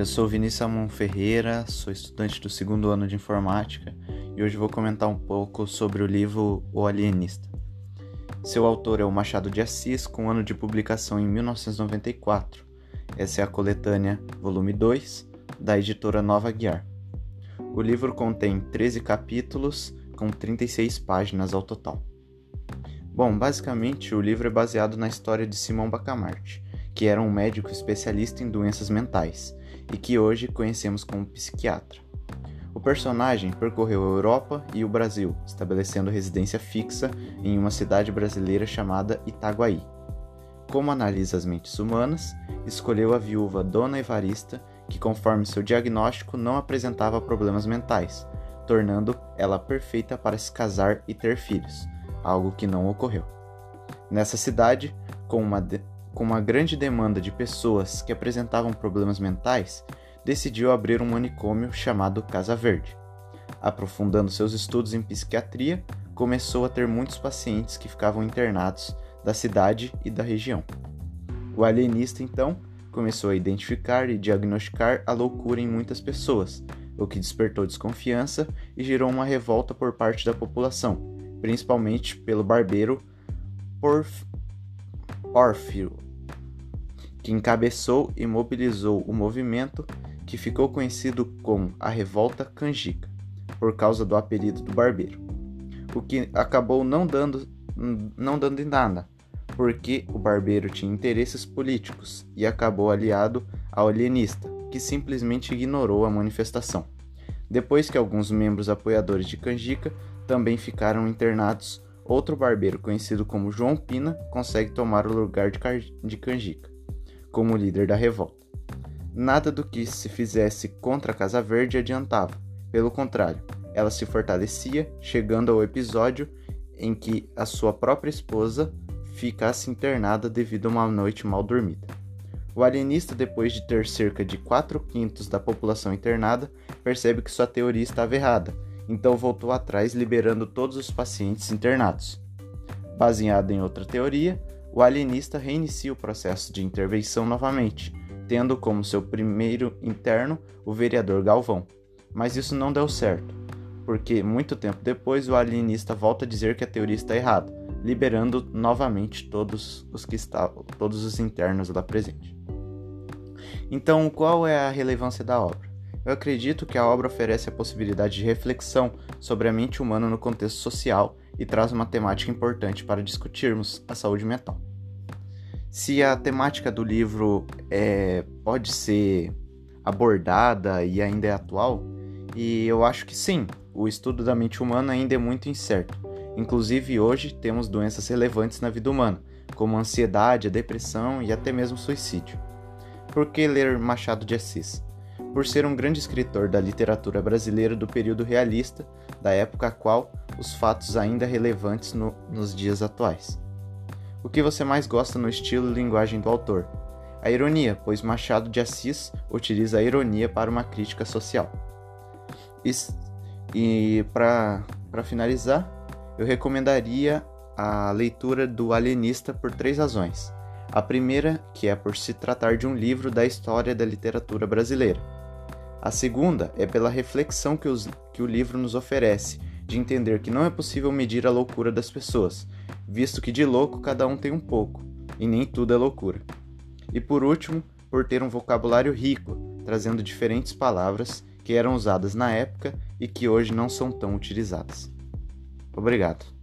Eu sou Vinícius Amon Ferreira, sou estudante do segundo ano de informática e hoje vou comentar um pouco sobre o livro O Alienista. Seu autor é o Machado de Assis, com ano de publicação em 1994. Essa é a coletânea Volume 2, da editora Nova Guiar. O livro contém 13 capítulos, com 36 páginas ao total. Bom, basicamente o livro é baseado na história de Simão Bacamarte, que era um médico especialista em doenças mentais e que hoje conhecemos como psiquiatra. O personagem percorreu a Europa e o Brasil, estabelecendo residência fixa em uma cidade brasileira chamada Itaguaí. Como analisa as mentes humanas, escolheu a viúva Dona Evarista, que, conforme seu diagnóstico, não apresentava problemas mentais, tornando ela perfeita para se casar e ter filhos, algo que não ocorreu. Nessa cidade, com uma, com uma grande demanda de pessoas que apresentavam problemas mentais, decidiu abrir um manicômio chamado Casa Verde. Aprofundando seus estudos em psiquiatria, começou a ter muitos pacientes que ficavam internados da cidade e da região. O alienista, então, começou a identificar e diagnosticar a loucura em muitas pessoas, o que despertou desconfiança e gerou uma revolta por parte da população, principalmente pelo barbeiro Porf... que encabeçou e mobilizou o movimento que ficou conhecido como a Revolta Canjica, por causa do apelido do barbeiro, o que acabou não dando, não dando em nada, porque o barbeiro tinha interesses políticos e acabou aliado ao alienista, que simplesmente ignorou a manifestação. Depois que alguns membros apoiadores de Canjica também ficaram internados, outro barbeiro conhecido como João Pina consegue tomar o lugar de Canjica, como líder da revolta. Nada do que se fizesse contra a Casa Verde adiantava, pelo contrário, ela se fortalecia, chegando ao episódio em que a sua própria esposa ficasse internada devido a uma noite mal dormida. O alienista, depois de ter cerca de 4 quintos da população internada, percebe que sua teoria estava errada então voltou atrás, liberando todos os pacientes internados. Baseado em outra teoria, o alienista reinicia o processo de intervenção novamente, tendo como seu primeiro interno o vereador Galvão. Mas isso não deu certo, porque muito tempo depois o alienista volta a dizer que a teoria está errada, liberando novamente todos os que estavam, todos os internos lá presentes. Então, qual é a relevância da obra? Eu acredito que a obra oferece a possibilidade de reflexão sobre a mente humana no contexto social e traz uma temática importante para discutirmos a saúde mental. Se a temática do livro é, pode ser abordada e ainda é atual, e eu acho que sim, o estudo da mente humana ainda é muito incerto. Inclusive, hoje temos doenças relevantes na vida humana, como a ansiedade, a depressão e até mesmo suicídio. Por que ler Machado de Assis? por ser um grande escritor da literatura brasileira do período realista, da época a qual os fatos ainda relevantes no, nos dias atuais. O que você mais gosta no estilo e linguagem do autor? A ironia, pois Machado de Assis utiliza a ironia para uma crítica social. E, e para finalizar, eu recomendaria a leitura do Alienista por três razões. A primeira, que é por se tratar de um livro da história da literatura brasileira. A segunda é pela reflexão que, os, que o livro nos oferece, de entender que não é possível medir a loucura das pessoas, visto que de louco cada um tem um pouco, e nem tudo é loucura. E por último, por ter um vocabulário rico, trazendo diferentes palavras que eram usadas na época e que hoje não são tão utilizadas. Obrigado.